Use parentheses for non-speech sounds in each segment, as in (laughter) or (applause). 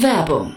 Werbung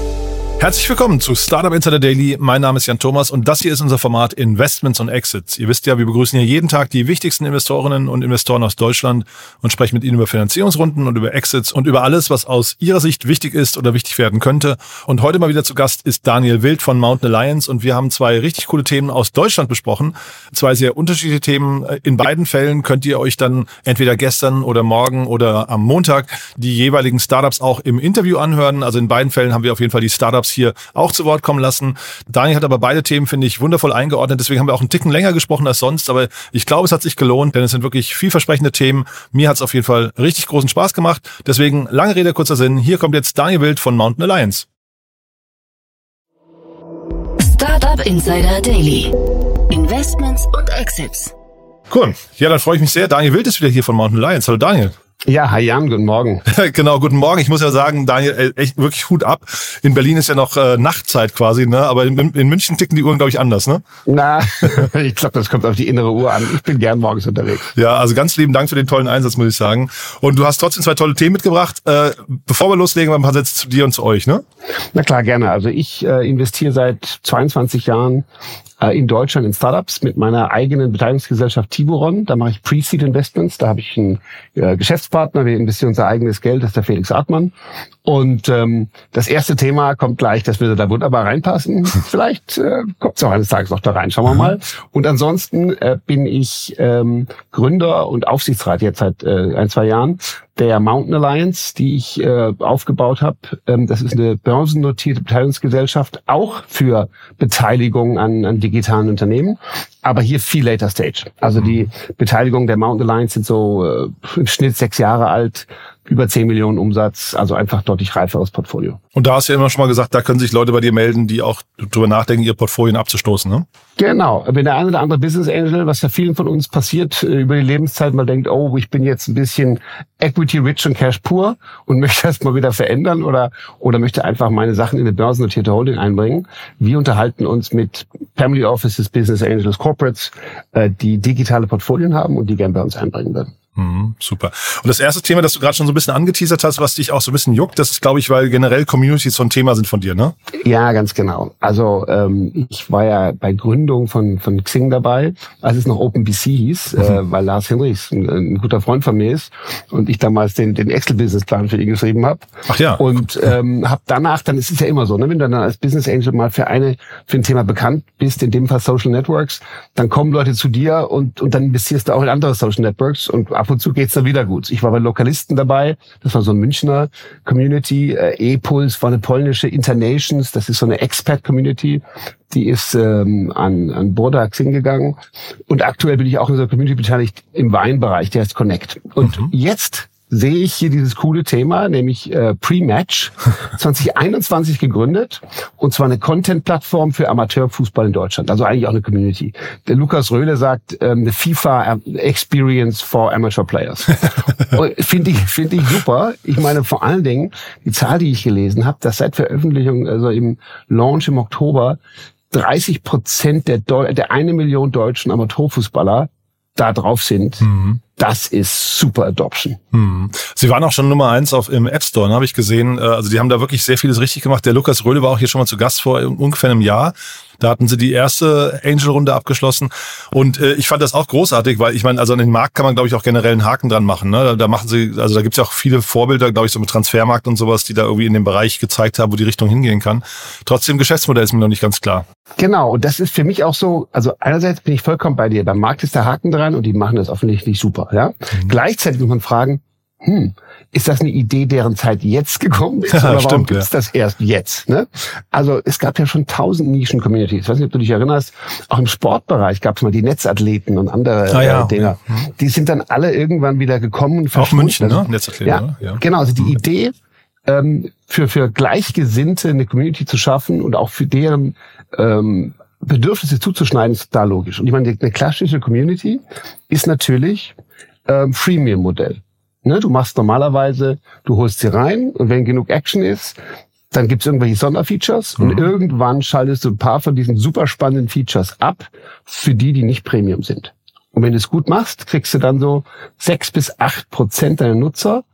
Herzlich willkommen zu Startup Insider Daily. Mein Name ist Jan Thomas und das hier ist unser Format Investments und Exits. Ihr wisst ja, wir begrüßen hier jeden Tag die wichtigsten Investorinnen und Investoren aus Deutschland und sprechen mit ihnen über Finanzierungsrunden und über Exits und über alles, was aus ihrer Sicht wichtig ist oder wichtig werden könnte. Und heute mal wieder zu Gast ist Daniel Wild von Mountain Alliance und wir haben zwei richtig coole Themen aus Deutschland besprochen. Zwei sehr unterschiedliche Themen. In beiden Fällen könnt ihr euch dann entweder gestern oder morgen oder am Montag die jeweiligen Startups auch im Interview anhören. Also in beiden Fällen haben wir auf jeden Fall die Startups hier auch zu Wort kommen lassen. Daniel hat aber beide Themen, finde ich, wundervoll eingeordnet. Deswegen haben wir auch einen Ticken länger gesprochen als sonst. Aber ich glaube, es hat sich gelohnt, denn es sind wirklich vielversprechende Themen. Mir hat es auf jeden Fall richtig großen Spaß gemacht. Deswegen lange Rede, kurzer Sinn. Hier kommt jetzt Daniel Wild von Mountain Alliance. Startup Insider Daily. Investments und Exits. Cool. Ja, dann freue ich mich sehr. Daniel Wild ist wieder hier von Mountain Alliance. Hallo Daniel. Ja, hi Jan, guten Morgen. (laughs) genau, guten Morgen. Ich muss ja sagen, Daniel, echt wirklich Hut ab. In Berlin ist ja noch äh, Nachtzeit quasi, ne? Aber in, in München ticken die Uhren, glaube ich, anders, ne? Na, (laughs) ich glaube, das kommt auf die innere Uhr an. Ich bin gern morgens unterwegs. Ja, also ganz lieben Dank für den tollen Einsatz, muss ich sagen. Und du hast trotzdem zwei tolle Themen mitgebracht. Äh, bevor wir loslegen, ein paar Sätze zu dir und zu euch, ne? Na klar, gerne. Also ich äh, investiere seit 22 Jahren in Deutschland in Startups mit meiner eigenen Beteiligungsgesellschaft Tiburon. Da mache ich Pre-Seed Investments. Da habe ich einen äh, Geschäftspartner. Wir investieren unser eigenes Geld. Das ist der Felix Artmann. Und ähm, das erste Thema kommt gleich, das würde da wunderbar reinpassen. (laughs) Vielleicht äh, kommt es auch eines Tages noch da rein, schauen wir mal. Und ansonsten äh, bin ich ähm, Gründer und Aufsichtsrat jetzt seit äh, ein, zwei Jahren der Mountain Alliance, die ich äh, aufgebaut habe. Ähm, das ist eine börsennotierte Beteiligungsgesellschaft, auch für Beteiligung an, an digitalen Unternehmen, aber hier viel later stage. Also die Beteiligung der Mountain Alliance sind so äh, im Schnitt sechs Jahre alt, über 10 Millionen Umsatz, also einfach deutlich reiferes Portfolio. Und da hast du ja immer schon mal gesagt, da können sich Leute bei dir melden, die auch drüber nachdenken, ihr Portfolien abzustoßen, ne? Genau. Wenn der eine oder andere Business Angel, was ja vielen von uns passiert, äh, über die Lebenszeit mal denkt, oh, ich bin jetzt ein bisschen equity rich und cash pur und (laughs) möchte das mal wieder verändern oder, oder möchte einfach meine Sachen in eine börsennotierte Holding einbringen. Wir unterhalten uns mit Family Offices, Business Angels, Corporates, äh, die digitale Portfolien haben und die gerne bei uns einbringen würden. Mhm, super. Und das erste Thema, das du gerade schon so ein bisschen angeteasert hast, was dich auch so ein bisschen juckt, das ist, glaube ich, weil generell Communities so ein Thema sind von dir, ne? Ja, ganz genau. Also ähm, ich war ja bei Gründung von, von Xing dabei, als es noch OpenBC hieß, mhm. äh, weil Lars Hinrichs ein, ein, guter Freund von mir ist und ich damals den, den Excel-Business-Plan für ihn geschrieben habe. Ach ja. Und ähm, habe danach, dann ist es ja immer so, ne, wenn du dann als Business Angel mal für eine für ein Thema bekannt bist, in dem Fall Social Networks, dann kommen Leute zu dir und, und dann investierst du auch in andere Social Networks und ab und zu geht's dann wieder gut. Ich war bei Lokalisten dabei, das war so ein Münchner Community, äh, E-Puls war eine polnische Internations, das ist so eine Expat-Community, die ist ähm, an, an Bordax hingegangen und aktuell bin ich auch in so einer Community beteiligt im Weinbereich, der heißt Connect. Und mhm. jetzt sehe ich hier dieses coole Thema, nämlich äh, Pre-Match, (laughs) 2021 gegründet und zwar eine Content-Plattform für Amateurfußball in Deutschland, also eigentlich auch eine Community. Der Lukas Röhle sagt, ähm, eine FIFA-Experience for Amateur Players. (laughs) finde ich, finde ich super. Ich meine vor allen Dingen, die Zahl, die ich gelesen habe, dass seit Veröffentlichung, also im Launch im Oktober, 30 Prozent der, Deu der eine Million deutschen Amateurfußballer da drauf sind. Mhm das ist super Adoption. Hm. Sie waren auch schon Nummer eins auf im App Store, ne, habe ich gesehen. Äh, also die haben da wirklich sehr vieles richtig gemacht. Der Lukas Röhle war auch hier schon mal zu Gast vor ungefähr einem Jahr. Da hatten sie die erste Angel-Runde abgeschlossen. Und äh, ich fand das auch großartig, weil ich meine, also an den Markt kann man, glaube ich, auch generell einen Haken dran machen. Ne? Da, da machen sie, also da gibt es ja auch viele Vorbilder, glaube ich, so mit Transfermarkt und sowas, die da irgendwie in dem Bereich gezeigt haben, wo die Richtung hingehen kann. Trotzdem, Geschäftsmodell ist mir noch nicht ganz klar. Genau, und das ist für mich auch so, also einerseits bin ich vollkommen bei dir. Beim Markt ist der Haken dran und die machen das offensichtlich super. Ja? Mhm. Gleichzeitig muss man fragen, hm, ist das eine Idee, deren Zeit jetzt gekommen ist? (laughs) Ja, oder warum stimmt, gibt's ja. das erst jetzt? Ne? Also es gab ja schon tausend Nischen-Communities. Ich weiß nicht, ob du dich erinnerst, auch im Sportbereich gab es mal die Netzathleten und andere Ah, ja. äh, Dinger. Die sind dann alle irgendwann wieder gekommen und Auch. München, ne? Also, Netzathleten, ja, oder? Ja. genau. Also die Idee, ähm, für, für Gleichgesinnte eine Community zu schaffen und auch für deren ähm, Bedürfnisse zuzuschneiden, ist total logisch. Und ich meine, eine klassische Community ist natürlich ähm, Freemium-Modell. Ne, du machst normalerweise, du holst sie rein und wenn genug Action ist, dann gibt's irgendwelche Sonderfeatures und irgendwann schaltest du ein paar von diesen super spannenden Features ab für die, die nicht Premium sind. Und wenn du es gut machst, kriegst du dann so sechs bis acht Prozent deiner Nutzer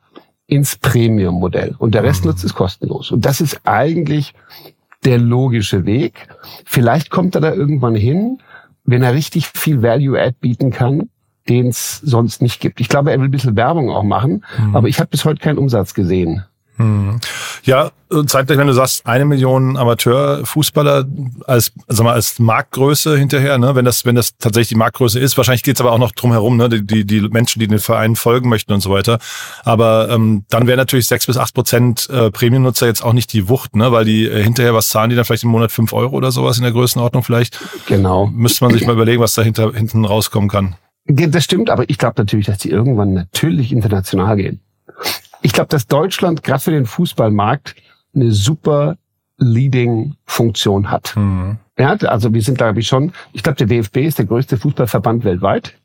ins Premium-Modell und der Rest nutzt es kostenlos. Und das ist eigentlich der logische Weg. Vielleicht kommt er da irgendwann hin, wenn er richtig viel Value-Add bieten kann, den es sonst nicht gibt. Ich glaube, er will ein bisschen Werbung auch machen, aber ich habe bis heute keinen Umsatz gesehen. Ja, zeitgleich, wenn du sagst, eine Million Amateurfußballer als, sag mal, als Marktgröße hinterher, ne, wenn das, wenn das tatsächlich die Marktgröße ist, wahrscheinlich geht's aber auch noch drum herum, ne, die, die, die Menschen, die den Verein folgen möchten und so weiter. Aber ähm, dann wäre natürlich sechs bis acht Prozent äh, Premium-Nutzer jetzt auch nicht die Wucht, ne, weil die äh, hinterher, was zahlen die dann vielleicht im Monat fünf Euro oder sowas in der Größenordnung vielleicht? Genau. Müsste man sich mal überlegen, was da hinten rauskommen kann. Das stimmt, aber ich glaube natürlich, dass die irgendwann natürlich international gehen. Ich glaube, dass Deutschland gerade für den Fußballmarkt eine super Leading-Funktion hat. Ja, also wir sind, glaube ich, schon, ich glaube, der DFB ist der größte Fußballverband weltweit.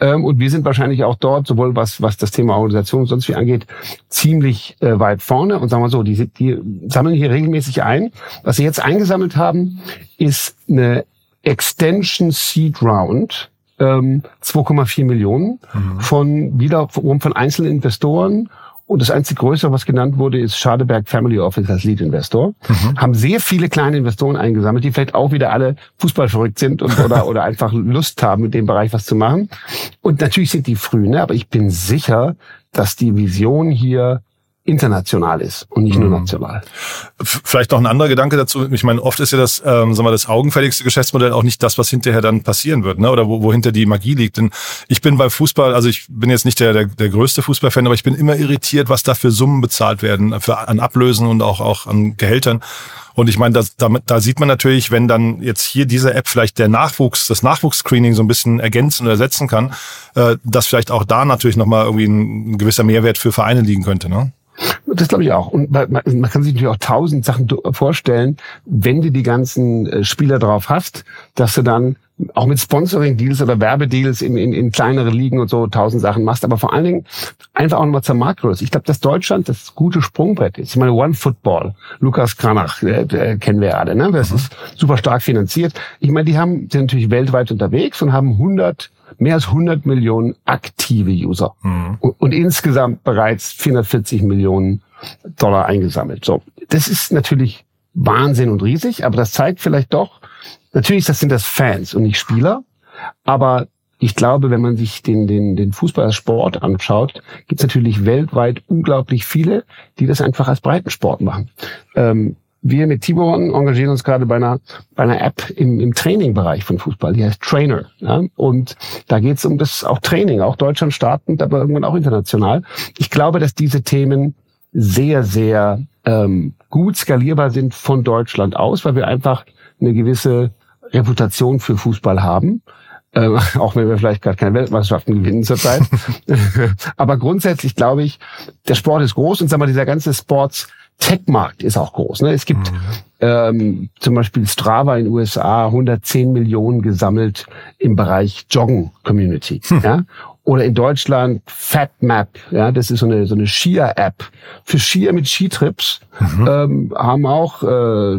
Ähm, und wir sind wahrscheinlich auch dort, sowohl was, was das Thema Organisation und sonst wie angeht, ziemlich äh, weit vorne. Und sagen wir so, die, die sammeln hier regelmäßig ein. Was sie jetzt eingesammelt haben, ist eine Extension Seed Round, ähm, 2,4 Millionen von wiederum von einzelnen Investoren. Und das einzige größere, was genannt wurde, ist Schadeberg Family Office als Lead Investor. Haben sehr viele kleine Investoren eingesammelt, die vielleicht auch wieder alle fußballverrückt sind und, oder, oder einfach Lust haben, in dem Bereich was zu machen. Und natürlich sind die früh, ne? aber ich bin sicher, dass die Vision hier international ist und nicht nur national. F- Vielleicht noch ein anderer Gedanke dazu. Ich meine, oft ist ja das, ähm, sagen wir, das augenfälligste Geschäftsmodell auch nicht das, was hinterher dann passieren wird, ne? Oder wo, wo hinter die Magie liegt. Denn ich bin beim Fußball, also ich bin jetzt nicht der, der, der größte Fußballfan, aber ich bin immer irritiert, was da für Summen bezahlt werden, für, an Ablösen und auch, auch an Gehältern. Und ich meine, das, damit, da sieht man natürlich, wenn dann jetzt hier diese App vielleicht der Nachwuchs, das Nachwuchsscreening so ein bisschen ergänzen oder ersetzen kann, äh, dass vielleicht auch da natürlich nochmal irgendwie ein, ein gewisser Mehrwert für Vereine liegen könnte, ne? Das glaube ich auch. Und man, man kann sich natürlich auch tausend Sachen vorstellen, wenn du die ganzen äh, Spieler drauf hast, dass du dann auch mit Sponsoring-Deals oder Werbedeals in, in, in kleinere Ligen und so tausend Sachen machst. Aber vor allen Dingen einfach auch nochmal zur Marktgröße. Ich glaube, dass Deutschland das gute Sprungbrett ist. Ich meine, One Football, Lukas Kranach, äh, äh, kennen wir alle. Ne? Das ist super stark finanziert. Ich meine, die haben sind natürlich weltweit unterwegs und haben 100 mehr als 100 Millionen aktive User und, und insgesamt bereits 440 Millionen Dollar eingesammelt. So, das ist natürlich Wahnsinn und riesig, aber das zeigt vielleicht doch, natürlich das sind das Fans und nicht Spieler, aber ich glaube, wenn man sich den, den, den Fußball als Sport anschaut, gibt es natürlich weltweit unglaublich viele, die das einfach als Breitensport machen. Ähm, wir mit Tibor engagieren uns gerade bei einer, bei einer App im, im Trainingbereich von Fußball, die heißt Trainer. Ja? Und da geht es um das auch Training, auch Deutschland startend, aber irgendwann auch international. Ich glaube, dass diese Themen sehr, sehr ähm, gut skalierbar sind von Deutschland aus, weil wir einfach eine gewisse Reputation für Fußball haben. Ähm, (laughs) auch wenn wir vielleicht gerade keine Weltmeisterschaften gewinnen zurzeit. (laughs) Aber grundsätzlich glaube ich, der Sport ist groß und sagen wir, dieser ganze Sports Tech-Markt ist auch groß. Ne? Es gibt ähm, zum Beispiel Strava in den USA 110 Millionen gesammelt im Bereich Joggen-Community. (laughs) Ja? Oder in Deutschland FatMap, ja, das ist so eine so eine Skier-App für Skier mit Skitrips, ähm, haben auch äh,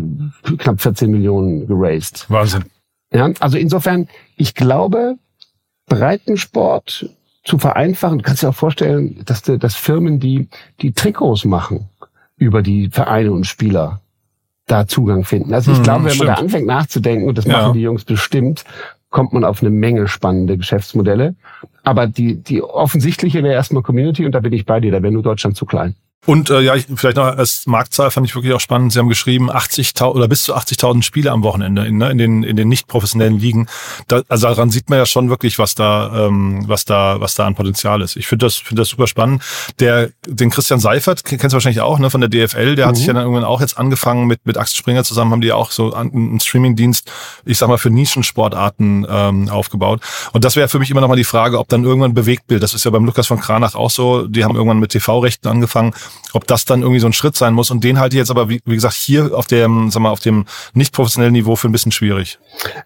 knapp 14 Millionen geraced. Wahnsinn. Ja, also insofern, ich glaube, Breitensport zu vereinfachen, du kannst dir auch vorstellen, dass, dass Firmen, die die Trikots machen, über die Vereine und Spieler da Zugang finden. Also ich Hm, glaube, wenn man da stimmt. anfängt nachzudenken, und das Ja. machen die Jungs bestimmt, kommt man auf eine Menge spannende Geschäftsmodelle. Aber die, die offensichtliche wäre erstmal Community und da bin ich bei dir, da wäre nur Deutschland zu klein. Und äh, ja, ich, vielleicht noch als Marktzahl fand ich wirklich auch spannend. Sie haben geschrieben, 80.000 oder bis zu 80.000 Spiele am Wochenende in, ne, in den in den nicht professionellen Ligen. Da, also daran sieht man ja schon wirklich, was da ähm, was da was da an Potenzial ist. Ich finde das finde das super spannend. Der den Christian Seifert kennst du wahrscheinlich auch, ne, von der DFL. Der mhm. hat sich ja dann irgendwann auch jetzt angefangen mit mit Axel Springer zusammen haben die auch so einen Streamingdienst, ich sag mal für Nischensportarten ähm, aufgebaut. Und das wäre für mich immer noch mal die Frage, ob dann irgendwann Bewegtbild. Das ist ja beim Lukas von Kranach auch so. Die haben irgendwann mit TV-Rechten angefangen ob das dann irgendwie so ein Schritt sein muss. Und den halte ich jetzt aber, wie, wie gesagt, hier auf dem, sag mal, auf dem nicht professionellen Niveau für ein bisschen schwierig.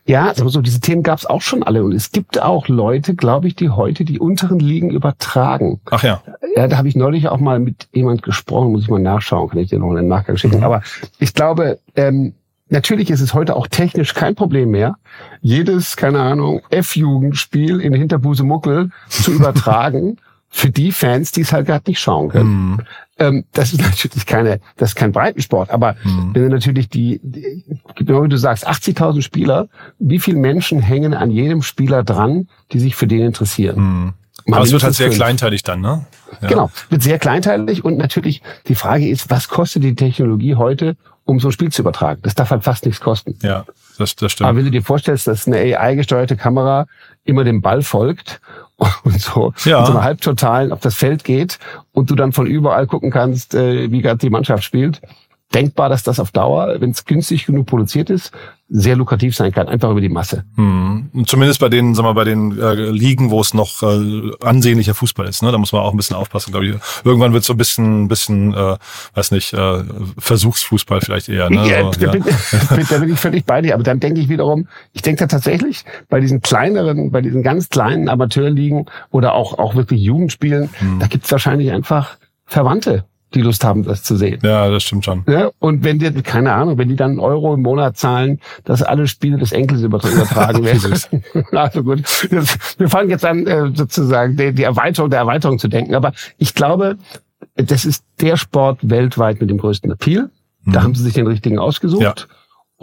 Ja, so diese Themen gab es auch schon alle. Und es gibt auch Leute, glaube ich, die heute die unteren Ligen übertragen. Ach ja. Ja, da habe ich neulich auch mal mit jemand gesprochen, muss ich mal nachschauen, kann ich dir noch einen Nachgang schicken. Mhm. Aber ich glaube, ähm, Natürlich ist es heute auch technisch kein Problem mehr, jedes, keine Ahnung, F-Jugendspiel in Hinterbuse Muckel zu (laughs) übertragen für die Fans, die es halt gerade nicht schauen können. Mhm. Ähm, das ist (laughs) natürlich keine, das ist kein Breitensport, aber mhm. wenn du natürlich die, die genau wie du sagst, 80.000 Spieler, wie viele Menschen hängen an jedem Spieler dran, die sich für den interessieren? Mhm. Aber es wird halt sehr fünf. kleinteilig dann, ne? Ja. Genau, wird sehr kleinteilig und natürlich die Frage ist, was kostet die Technologie heute, um so ein Spiel zu übertragen? Das darf halt fast nichts kosten. Ja, das, das stimmt. Aber wenn du dir vorstellst, dass eine AI-gesteuerte Kamera immer dem Ball folgt (laughs) und so, ja. und so eine Halbtotalen auf das Feld geht und du dann von überall gucken kannst, äh, wie gerade die Mannschaft spielt. Denkbar, dass das auf Dauer, wenn es günstig genug produziert ist, sehr lukrativ sein kann, einfach über die Masse. Hm. Zumindest bei den, sagen wir, bei den äh, Ligen, wo es noch äh, ansehnlicher Fußball ist. Ne? Da muss man auch ein bisschen aufpassen, glaube ich. Irgendwann wird so ein bisschen, bisschen, äh, weiß nicht, äh, Versuchsfußball vielleicht eher. Ne? Ja, so, da, bin, ja. (laughs) da bin ich (laughs) völlig bei dir. Aber dann denke ich wiederum, ich denke da tatsächlich bei diesen kleineren, bei diesen ganz kleinen Amateurligen oder auch auch wirklich Jugendspielen, hm. da gibt's wahrscheinlich einfach Verwandte die Lust haben, das zu sehen. Ja, das stimmt schon. Ja, und wenn die, keine Ahnung, wenn die dann einen Euro im Monat zahlen, dass alle Spiele des Enkels übertragen (laughs) werden. (laughs) also gut, das, wir fangen jetzt an, äh, sozusagen die, die Erweiterung der Erweiterung zu denken. Aber ich glaube, das ist der Sport weltweit mit dem größten Appeal. Da mhm. haben sie sich den richtigen ausgesucht. Ja.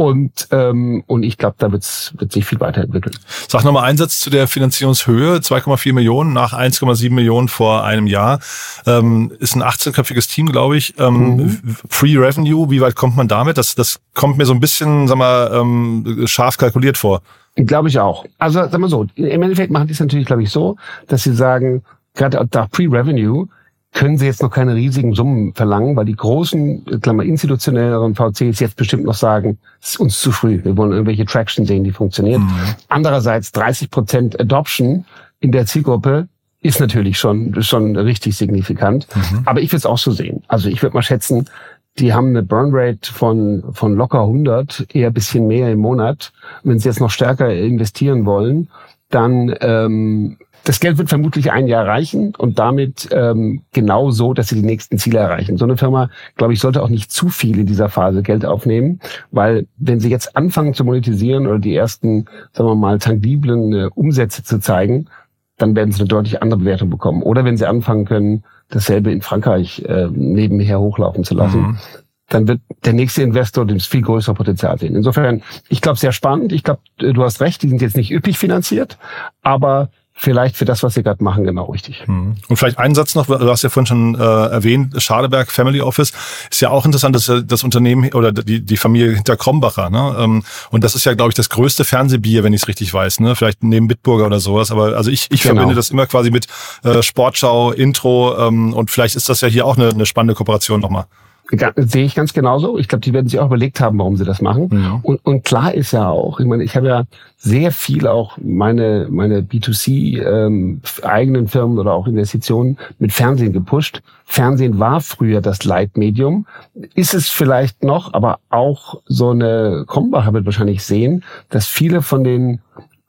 Und, ähm, und ich glaube, da wird's, wird sich viel weiterentwickeln. Sag nochmal Einsatz zu der Finanzierungshöhe. 2,4 Millionen nach 1,7 Millionen vor einem Jahr. Ähm, ist ein 18-köpfiges Team, glaube ich. Ähm, mhm. Free Revenue, wie weit kommt man damit? Das, das kommt mir so ein bisschen, sag mal, ähm, scharf kalkuliert vor. Glaube ich auch. Also sag mal so, im Endeffekt machen die es natürlich, glaube ich, so, dass sie sagen, gerade da Pre-Revenue können sie jetzt noch keine riesigen Summen verlangen, weil die großen, Klammer, institutionelleren VCs jetzt bestimmt noch sagen, es ist uns zu früh. Wir wollen irgendwelche Traction sehen, die funktioniert. Mhm. Andererseits 30 Prozent Adoption in der Zielgruppe ist natürlich schon, schon richtig signifikant. Mhm. Aber ich würde es auch so sehen. Also ich würde mal schätzen, die haben eine Burnrate von, von locker 100, eher bisschen mehr im Monat. Wenn sie jetzt noch stärker investieren wollen, dann ähm, das Geld wird vermutlich ein Jahr reichen und damit ähm, genau so, dass sie die nächsten Ziele erreichen. So eine Firma, glaube ich, sollte auch nicht zu viel in dieser Phase Geld aufnehmen, weil wenn sie jetzt anfangen zu monetisieren oder die ersten, sagen wir mal, tangiblen äh, Umsätze zu zeigen, dann werden sie eine deutlich andere Bewertung bekommen. Oder wenn sie anfangen können, dasselbe in Frankreich äh, nebenher hochlaufen zu lassen, mhm dann wird der nächste Investor das viel größere Potenzial sehen. Insofern, ich glaube, sehr spannend. Ich glaube, du hast recht, die sind jetzt nicht üppig finanziert, aber vielleicht für das, was sie gerade machen, genau richtig. Hm. Und vielleicht einen Satz noch, du hast ja vorhin schon äh, erwähnt, Schadeberg Family Office ist ja auch interessant, dass das Unternehmen oder die, die Familie hinter Krombacher, ne? Ähm, und das ist ja, glaube ich, das größte Fernsehbier, wenn ich es richtig weiß, ne? Vielleicht neben Bitburger oder sowas. Aber also ich, ich genau. verbinde das immer quasi mit äh, Sportschau, Intro ähm, und vielleicht ist das ja hier auch eine, eine spannende Kooperation nochmal sehe ich ganz genauso. Ich glaube, die werden sich auch überlegt haben, warum sie das machen. Ja. Und, und klar ist ja auch, ich meine, ich habe ja sehr viel auch meine, meine B2C ähm, eigenen Firmen oder auch Investitionen mit Fernsehen gepusht. Fernsehen war früher das Leitmedium, ist es vielleicht noch, aber auch so eine Krombacher wird wahrscheinlich sehen, dass viele von den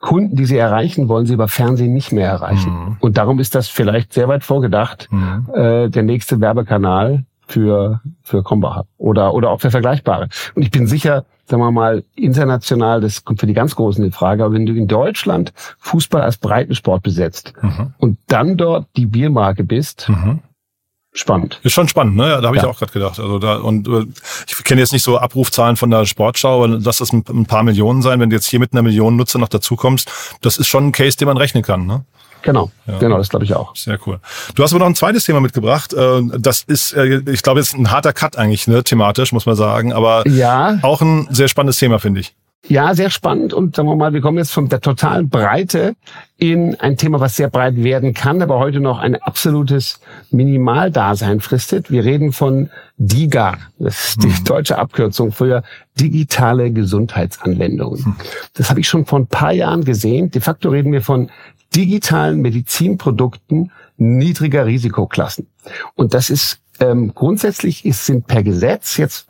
Kunden, die sie erreichen wollen, sie über Fernsehen nicht mehr erreichen. Mhm. Und darum ist das vielleicht sehr weit vorgedacht, mhm. äh, der nächste Werbekanal, für, für Krombacher oder, oder auch für Vergleichbare. Und ich bin sicher, sagen wir mal, international, das kommt für die ganz Großen in Frage, aber wenn du in Deutschland Fußball als Breitensport besetzt mhm. und dann dort die Biermarke bist, mhm. Spannend. Ist schon spannend, ne? Ja, da habe ich auch gerade gedacht. Also da und äh, ich kenne jetzt nicht so Abrufzahlen von der Sportschau, aber lass das ein, ein paar Millionen sein. Wenn du jetzt hier mit einer Million Nutzer noch dazukommst, das ist schon ein Case, den man rechnen kann, ne? Genau, ja. genau, das glaube ich auch. Sehr cool. Du hast aber noch ein zweites Thema mitgebracht. Äh, das ist, äh, ich glaube, jetzt ein harter Cut eigentlich, ne, thematisch, muss man sagen. Aber ja. auch ein sehr spannendes Thema, finde ich. Ja, sehr spannend. Und sagen wir mal, wir kommen jetzt von der totalen Breite in ein Thema, was sehr breit werden kann, aber heute noch ein absolutes Minimaldasein fristet. Wir reden von DIGA. Das ist die hm. deutsche Abkürzung für digitale Gesundheitsanwendungen. Hm. Das habe ich schon vor ein paar Jahren gesehen. De facto reden wir von digitalen Medizinprodukten niedriger Risikoklassen. Und das ist ähm, grundsätzlich ist, sind per Gesetz jetzt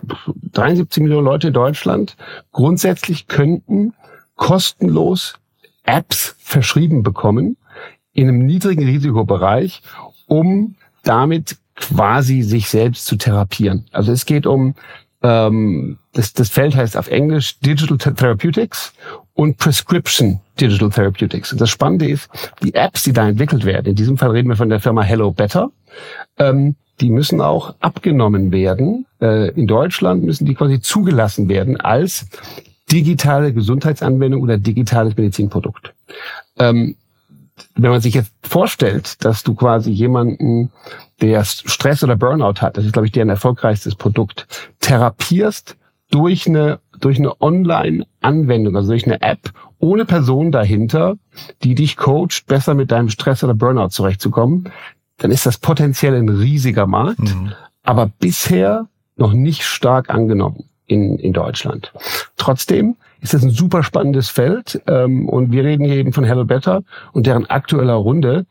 73 Millionen Leute in Deutschland. Grundsätzlich könnten kostenlos Apps verschrieben bekommen in einem niedrigen Risikobereich, um damit quasi sich selbst zu therapieren. Also es geht um ähm, das, das Feld heißt auf Englisch Digital Therapeutics und Prescription Digital Therapeutics. Und das Spannende ist, die Apps, die da entwickelt werden, in diesem Fall reden wir von der Firma Hello Better, ähm, die müssen auch abgenommen werden. Äh, in Deutschland müssen die quasi zugelassen werden als digitale Gesundheitsanwendung oder digitales Medizinprodukt. Ähm, wenn man sich jetzt vorstellt, dass du quasi jemanden, der Stress oder Burnout hat, das ist, glaube ich, deren erfolgreichstes Produkt, therapierst durch eine, durch eine Online-Anwendung, also durch eine App, ohne Person dahinter, die dich coacht, besser mit deinem Stress oder Burnout zurechtzukommen, dann ist das potenziell ein riesiger Markt, mhm. aber bisher noch nicht stark angenommen in, in Deutschland. Trotzdem ist es ein super spannendes Feld ähm, und wir reden hier eben von Hello Better und deren aktueller Runde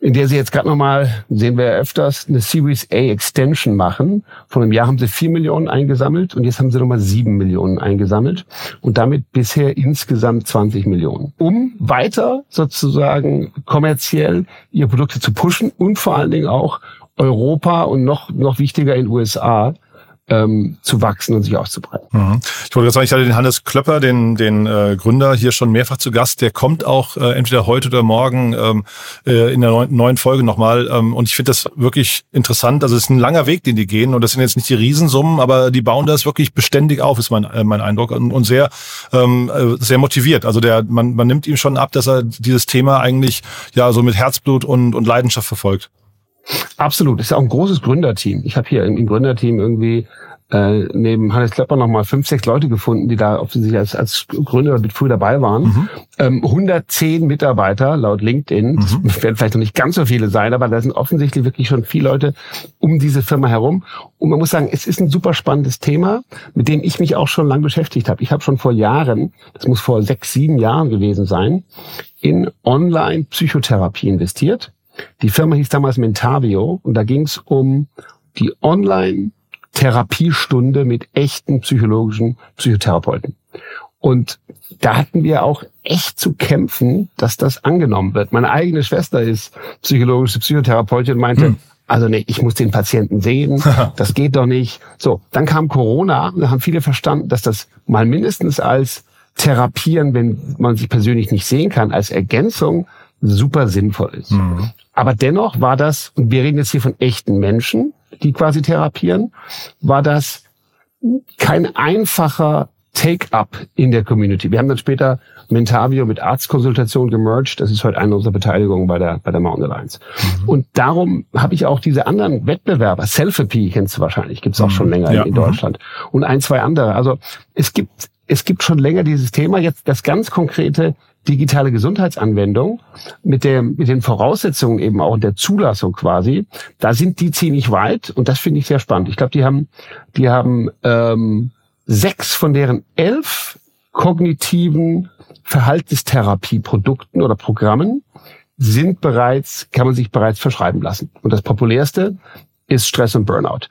in der sie jetzt gerade nochmal, sehen wir ja öfters, eine Series A Extension machen. Vor einem Jahr haben sie vier Millionen eingesammelt und jetzt haben sie nochmal sieben Millionen eingesammelt und damit bisher insgesamt 20 Millionen. Um weiter sozusagen kommerziell ihre Produkte zu pushen und vor allen Dingen auch Europa und noch, noch wichtiger in USA ähm, zu wachsen und sich auszubreiten. Mhm. Ich wollte gerade sagen, ich hatte den Hannes Klöpper, den, den äh, Gründer, hier schon mehrfach zu Gast. Der kommt auch äh, entweder heute oder morgen ähm, äh, in der neuen, neuen Folge nochmal. Ähm, und ich finde das wirklich interessant. Also es ist ein langer Weg, den die gehen. Und das sind jetzt nicht die Riesensummen, aber die bauen das wirklich beständig auf, ist mein, äh, mein Eindruck. Und, und sehr, ähm, äh, sehr motiviert. Also der, man, man nimmt ihm schon ab, dass er dieses Thema eigentlich ja so mit Herzblut und, und Leidenschaft verfolgt. Absolut. Das ist auch ein großes Gründerteam. Ich habe hier im Gründerteam irgendwie äh, neben Hannes Klepper nochmal fünf, sechs Leute gefunden, die da offensichtlich als, als Gründer mit früh dabei waren. Mhm. Ähm, 110 Mitarbeiter laut LinkedIn. Mhm. Das werden vielleicht noch nicht ganz so viele sein, aber da sind offensichtlich wirklich schon viele Leute um diese Firma herum. Und man muss sagen, es ist ein super spannendes Thema, mit dem ich mich auch schon lange beschäftigt habe. Ich habe schon vor Jahren, das muss vor sechs, sieben Jahren gewesen sein, in Online-Psychotherapie investiert. Die Firma hieß damals Mentavio und da ging es um die Online- Therapiestunde mit echten psychologischen Psychotherapeuten. Und da hatten wir auch echt zu kämpfen, dass das angenommen wird. Meine eigene Schwester ist psychologische Psychotherapeutin und meinte, hm. also nee, ich muss den Patienten sehen, (laughs) das geht doch nicht. So, dann kam Corona und da haben viele verstanden, dass das mal mindestens als Therapieren, wenn man sich persönlich nicht sehen kann, als Ergänzung super sinnvoll ist. Mhm. Aber dennoch war das, und wir reden jetzt hier von echten Menschen, die quasi therapieren, war das kein einfacher Take-up in der Community. Wir haben dann später Mentavio mit Arztkonsultation gemerged. Das ist heute eine unserer Beteiligungen bei der, bei der Mountain Alliance. Mhm. Und darum habe ich auch diese anderen Wettbewerber, Selfie kennst du wahrscheinlich, gibt's auch mhm. schon länger ja. in, in Deutschland. Und ein, zwei andere. Also es gibt, es gibt schon länger dieses Thema. Jetzt das ganz konkrete digitale Gesundheitsanwendung mit, der, mit den Voraussetzungen eben auch der Zulassung quasi, da sind die ziemlich weit und das finde ich sehr spannend. Ich glaube, die haben, die haben ähm, sechs von deren elf kognitiven Verhaltenstherapie-Produkten oder Programmen sind bereits, kann man sich bereits verschreiben lassen. Und das populärste ist Stress und Burnout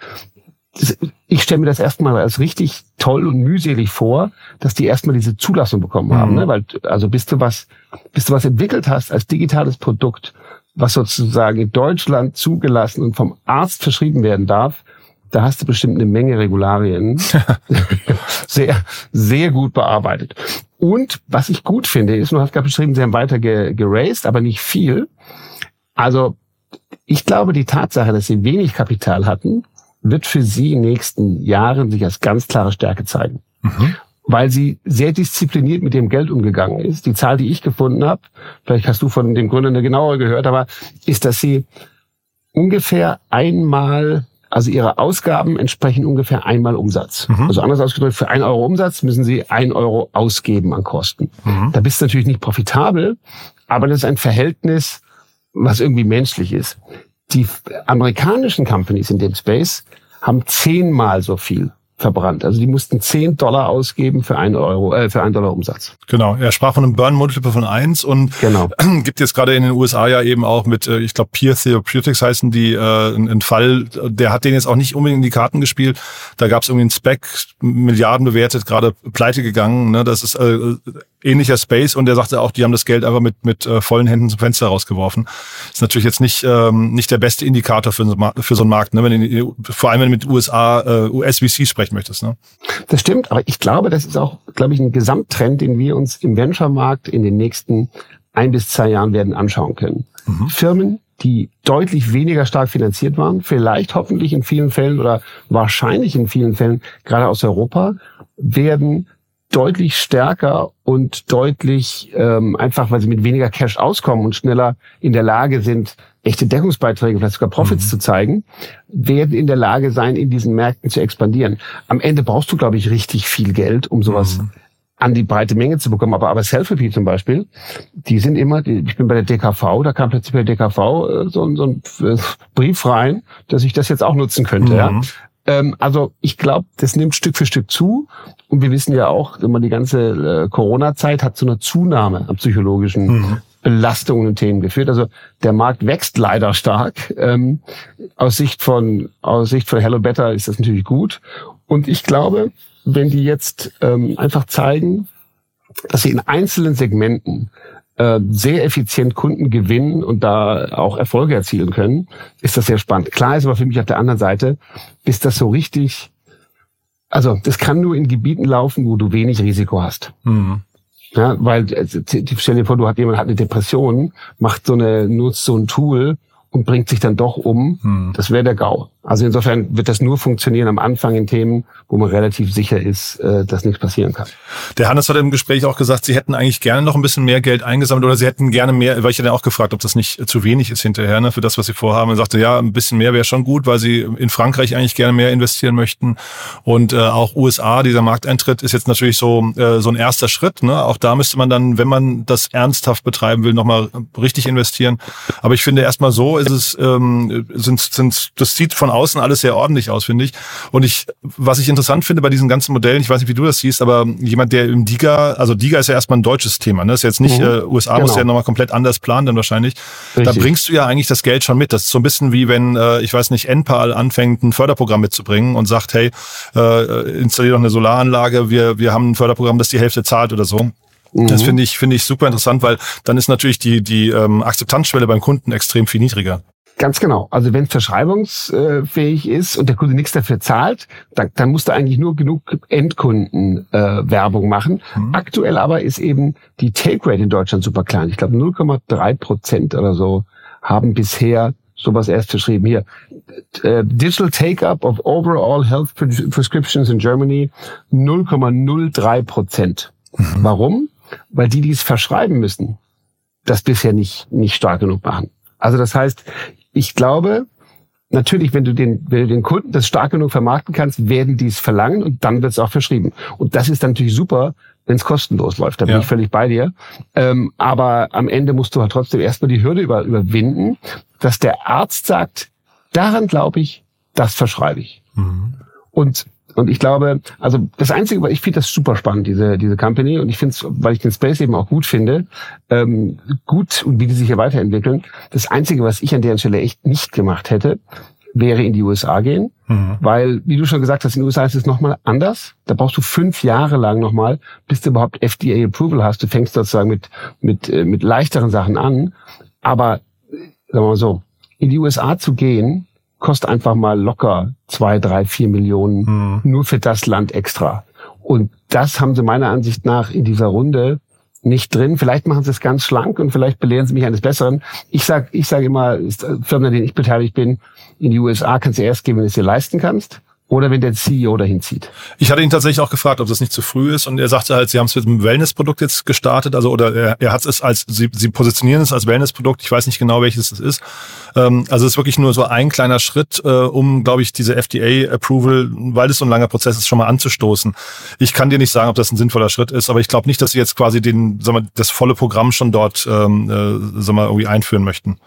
ich stelle mir das erstmal als richtig toll und mühselig vor, dass die erstmal diese Zulassung bekommen haben, mhm. ne? weil also bis du was, bis du was entwickelt hast als digitales Produkt, was sozusagen in Deutschland zugelassen und vom Arzt verschrieben werden darf, da hast du bestimmt eine Menge Regularien (laughs) sehr, sehr gut bearbeitet. Und was ich gut finde, ist, du hast gerade beschrieben, sie haben weiter geraced, aber nicht viel. Also ich glaube, die Tatsache, dass sie wenig Kapital hatten, wird für sie in den nächsten Jahren sich als ganz klare Stärke zeigen. Mhm. weil sie sehr diszipliniert mit dem Geld umgegangen ist. Die Zahl, die ich gefunden habe, vielleicht hast du von dem Gründer eine genauere gehört, aber ist, dass sie ungefähr einmal, also ihre Ausgaben entsprechen ungefähr einmal Umsatz. Mhm. Also anders ausgedrückt, für ein Euro Umsatz müssen sie ein Euro ausgeben an Kosten. Mhm. Da bist du natürlich nicht profitabel, aber das ist ein Verhältnis, was irgendwie menschlich ist. Die amerikanischen Companies in dem Space haben zehnmal so viel verbrannt. Also die mussten 10 Dollar ausgeben für ein Euro, äh, für ein Dollar Umsatz. Genau. Er sprach von einem Burn Multiple von eins und genau. (clears throat) gibt jetzt gerade in den USA ja eben auch mit, äh, ich glaube, Peer Therapeutics heißen die, äh, einen Fall, der hat den jetzt auch nicht unbedingt in die Karten gespielt. Da gab es irgendwie einen Spec, Milliarden bewertet, gerade pleite gegangen. Ne? Das ist äh, ähnlicher Space und er sagte auch, die haben das Geld einfach mit, mit äh, vollen Händen zum Fenster rausgeworfen. Ist natürlich jetzt nicht, ähm, nicht der beste Indikator für, für so einen Markt, ne? wenn du, vor allem wenn du mit USA, äh, US-VC sprechen möchtest. Ne? Das stimmt, aber ich glaube, das ist auch, glaube ich, ein Gesamttrend, den wir uns im Venture-Markt in den nächsten ein bis zwei Jahren werden anschauen können. Mhm. Firmen, die deutlich weniger stark finanziert waren, vielleicht hoffentlich in vielen Fällen oder wahrscheinlich in vielen Fällen, gerade aus Europa, werden deutlich stärker und deutlich ähm, einfach, weil sie mit weniger Cash auskommen und schneller in der Lage sind, echte Deckungsbeiträge, vielleicht sogar Profits mhm. zu zeigen, werden in der Lage sein, in diesen Märkten zu expandieren. Am Ende brauchst du, glaube ich, richtig viel Geld, um sowas mhm. an die breite Menge zu bekommen. Aber, aber Selfie zum Beispiel, die sind immer, die, ich bin bei der DKV, da kam plötzlich bei der DKV äh, so, so ein äh, Brief rein, dass ich das jetzt auch nutzen könnte. Mhm. Ja. Ähm, also ich glaube, das nimmt Stück für Stück zu. Und wir wissen ja auch, immer die ganze äh, Corona-Zeit hat zu einer Zunahme an psychologischen mhm. Belastungen und Themen geführt. Also der Markt wächst leider stark. Ähm, aus Sicht von aus Sicht von Hello Better ist das natürlich gut. Und ich glaube, wenn die jetzt ähm, einfach zeigen, dass sie in einzelnen Segmenten äh, sehr effizient Kunden gewinnen und da auch Erfolge erzielen können, ist das sehr spannend. Klar ist aber für mich auf der anderen Seite, bis das so richtig, also das kann nur in Gebieten laufen, wo du wenig Risiko hast. Mhm. Ja, weil äh, stell dir vor, du hat jemand hat eine Depression, macht so eine nutzt so ein Tool und bringt sich dann doch um. Mhm. Das wäre der GAU. Also insofern wird das nur funktionieren am Anfang in Themen, wo man relativ sicher ist, äh, dass nichts passieren kann. Der Hannes hat im Gespräch auch gesagt, Sie hätten eigentlich gerne noch ein bisschen mehr Geld eingesammelt oder Sie hätten gerne mehr, weil ich ja auch gefragt, ob das nicht zu wenig ist hinterher ne, für das, was Sie vorhaben. Er sagte, ja, ein bisschen mehr wäre schon gut, weil Sie in Frankreich eigentlich gerne mehr investieren möchten. Und äh, auch USA, dieser Markteintritt ist jetzt natürlich so, äh, so ein erster Schritt. Ne? Auch da müsste man dann, wenn man das ernsthaft betreiben will, nochmal richtig investieren. Aber ich finde erstmal so ist es, ähm, sind, sind, das sieht von außen alles sehr ordentlich aus, finde ich. Und ich, was ich interessant finde bei diesen ganzen Modellen, ich weiß nicht, wie du das siehst, aber jemand, der im DIGA, also DIGA ist ja erstmal ein deutsches Thema, ne? Das ist jetzt nicht, mhm. äh, USA genau. muss ja nochmal komplett anders planen dann wahrscheinlich. Richtig. Da bringst du ja eigentlich das Geld schon mit. Das ist so ein bisschen wie wenn, äh, ich weiß nicht, NPAL anfängt, ein Förderprogramm mitzubringen und sagt, hey, äh, installier doch eine Solaranlage, wir, wir haben ein Förderprogramm, das die Hälfte zahlt oder so. Das mhm. finde ich, finde ich super interessant, weil dann ist natürlich die, die ähm, Akzeptanzschwelle beim Kunden extrem viel niedriger. Ganz genau. Also wenn es verschreibungsfähig ist und der Kunde nichts dafür zahlt, dann, dann musst du eigentlich nur genug Endkundenwerbung äh, machen. Mhm. Aktuell aber ist eben die Take Rate in Deutschland super klein. Ich glaube 0,3 Prozent oder so haben bisher sowas erst verschrieben. Hier, uh, Digital Take-up of overall health prescriptions in Germany 0,03 Prozent. Mhm. Warum? Weil die, die es verschreiben müssen, das bisher nicht, nicht stark genug machen. Also das heißt, ich glaube, natürlich, wenn du den, wenn du den Kunden das stark genug vermarkten kannst, werden die es verlangen und dann wird es auch verschrieben. Und das ist dann natürlich super, wenn es kostenlos läuft. Da bin ja. ich völlig bei dir. Ähm, aber am Ende musst du halt trotzdem erstmal die Hürde über, überwinden, dass der Arzt sagt, daran glaube ich, das verschreibe ich. Mhm. Und und ich glaube, also das Einzige, weil ich finde das super spannend, diese, diese Company. Und ich finde es, weil ich den Space eben auch gut finde, ähm, gut und wie die sich hier weiterentwickeln. Das Einzige, was ich an der Stelle echt nicht gemacht hätte, wäre in die USA gehen. Mhm. Weil, wie du schon gesagt hast, in den USA ist es nochmal anders. Da brauchst du fünf Jahre lang nochmal, bis du überhaupt FDA-Approval hast. Du fängst sozusagen mit, mit, äh, mit leichteren Sachen an. Aber, sagen wir mal so, in die USA zu gehen, kostet einfach mal locker zwei, drei, vier Millionen mhm. nur für das Land extra. Und das haben sie meiner Ansicht nach in dieser Runde nicht drin. Vielleicht machen sie es ganz schlank und vielleicht belehren sie mich eines Besseren. Ich sage ich sag immer, Firmen, an denen ich beteiligt bin, in die USA kannst du erst gehen, wenn du es dir leisten kannst. Oder wenn der CEO dahin zieht. Ich hatte ihn tatsächlich auch gefragt, ob das nicht zu früh ist und er sagte halt, sie haben es mit einem Wellness-Produkt jetzt gestartet, also oder er, er hat es als, sie, sie positionieren es als Wellness-Produkt, ich weiß nicht genau, welches es ist. Ähm, also es ist wirklich nur so ein kleiner Schritt, äh, um, glaube ich, diese FDA-Approval, weil es so ein langer Prozess ist, schon mal anzustoßen. Ich kann dir nicht sagen, ob das ein sinnvoller Schritt ist, aber ich glaube nicht, dass sie jetzt quasi den, sagen wir, das volle Programm schon dort ähm, äh, sagen wir, irgendwie einführen möchten.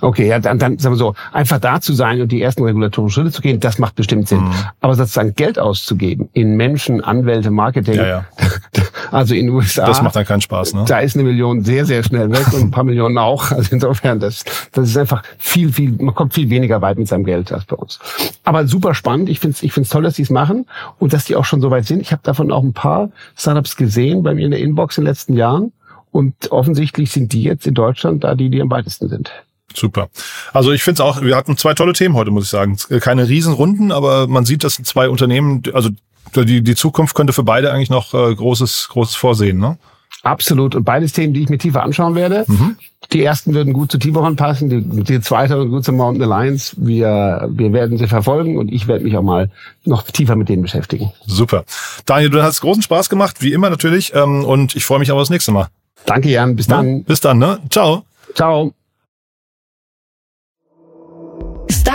Okay, ja, dann, dann sagen wir so, einfach da zu sein und die ersten regulatorischen Schritte zu gehen, das macht bestimmt Sinn. Mhm. Aber sozusagen Geld auszugeben in Menschen, Anwälte, Marketing, ja, ja. (laughs) also in den USA. Das macht dann keinen Spaß, ne? Da ist eine Million sehr, sehr schnell weg und ein paar Millionen auch. (laughs) Also insofern, das, das ist einfach viel, viel, man kommt viel weniger weit mit seinem Geld als bei uns. Aber super spannend. Ich finde es ich find's toll, dass die es machen und dass die auch schon so weit sind. Ich habe davon auch ein paar Startups gesehen bei mir in der Inbox in den letzten Jahren. Und offensichtlich sind die jetzt in Deutschland da die, die am weitesten sind. Super. Also ich finde es auch, wir hatten zwei tolle Themen heute, muss ich sagen. Keine Riesenrunden, aber man sieht, dass zwei Unternehmen, also die, die Zukunft könnte für beide eigentlich noch äh, großes, großes Vorsehen, ne? Absolut. Und beides Themen, die ich mir tiefer anschauen werde. Mhm. Die ersten würden gut zu Tiburon passen, die, die zweite würden gut zu Mountain Alliance. Wir, wir werden sie verfolgen und ich werde mich auch mal noch tiefer mit denen beschäftigen. Super. Daniel, du hast großen Spaß gemacht, wie immer natürlich. Ähm, und ich freue mich aber das nächste Mal. Danke, Jan. Bis dann. Ja, bis dann, ne? Ciao. Ciao.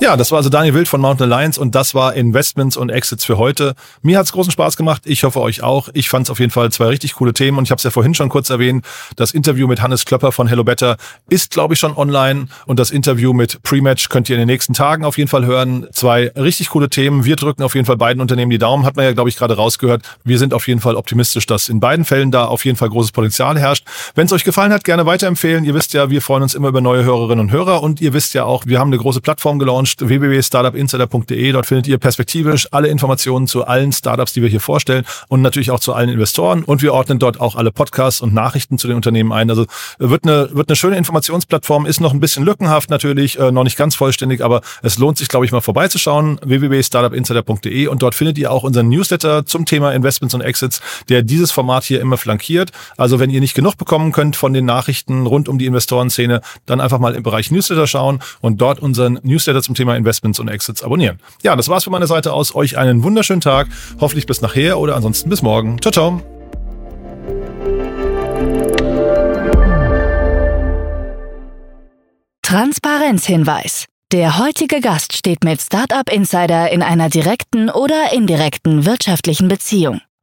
Ja, das war also Daniel Wild von Mountain Alliance und das war Investments und Exits für heute. Mir hat's großen Spaß gemacht, ich hoffe euch auch. Ich fand es auf jeden Fall zwei richtig coole Themen und ich habe es ja vorhin schon kurz erwähnt, das Interview mit Hannes Klöpper von Hello Better ist, glaube ich, schon online und das Interview mit Prematch könnt ihr in den nächsten Tagen auf jeden Fall hören. Zwei richtig coole Themen. Wir drücken auf jeden Fall beiden Unternehmen die Daumen, hat man ja, glaube ich, gerade rausgehört. Wir sind auf jeden Fall optimistisch, dass in beiden Fällen da auf jeden Fall großes Potenzial herrscht. Wenn es euch gefallen hat, gerne weiterempfehlen. Ihr wisst ja, wir freuen uns immer über neue Hörerinnen und Hörer und ihr wisst ja auch, wir haben eine große Plattform gelauncht gelauncht, www.startupinsider.de. Dort findet ihr perspektivisch alle Informationen zu allen Startups, die wir hier vorstellen und natürlich auch zu allen Investoren. Und wir ordnen dort auch alle Podcasts und Nachrichten zu den Unternehmen ein. Also wird eine, wird eine schöne Informationsplattform, ist noch ein bisschen lückenhaft natürlich, äh, noch nicht ganz vollständig, aber es lohnt sich, glaube ich, mal vorbeizuschauen. www.startupinsider.de und dort findet ihr auch unseren Newsletter zum Thema Investments und Exits, der dieses Format hier immer flankiert. Also wenn ihr nicht genug bekommen könnt von den Nachrichten rund um die Investorenszene, dann einfach mal im Bereich Newsletter schauen und dort unseren Newsletter zum Thema Investments und Exits abonnieren. Ja, das war's von meiner Seite aus. Euch einen wunderschönen Tag. Hoffentlich bis nachher oder ansonsten bis morgen. Ciao, ciao. Transparenzhinweis. Der heutige Gast steht mit Startup Insider in einer direkten oder indirekten wirtschaftlichen Beziehung.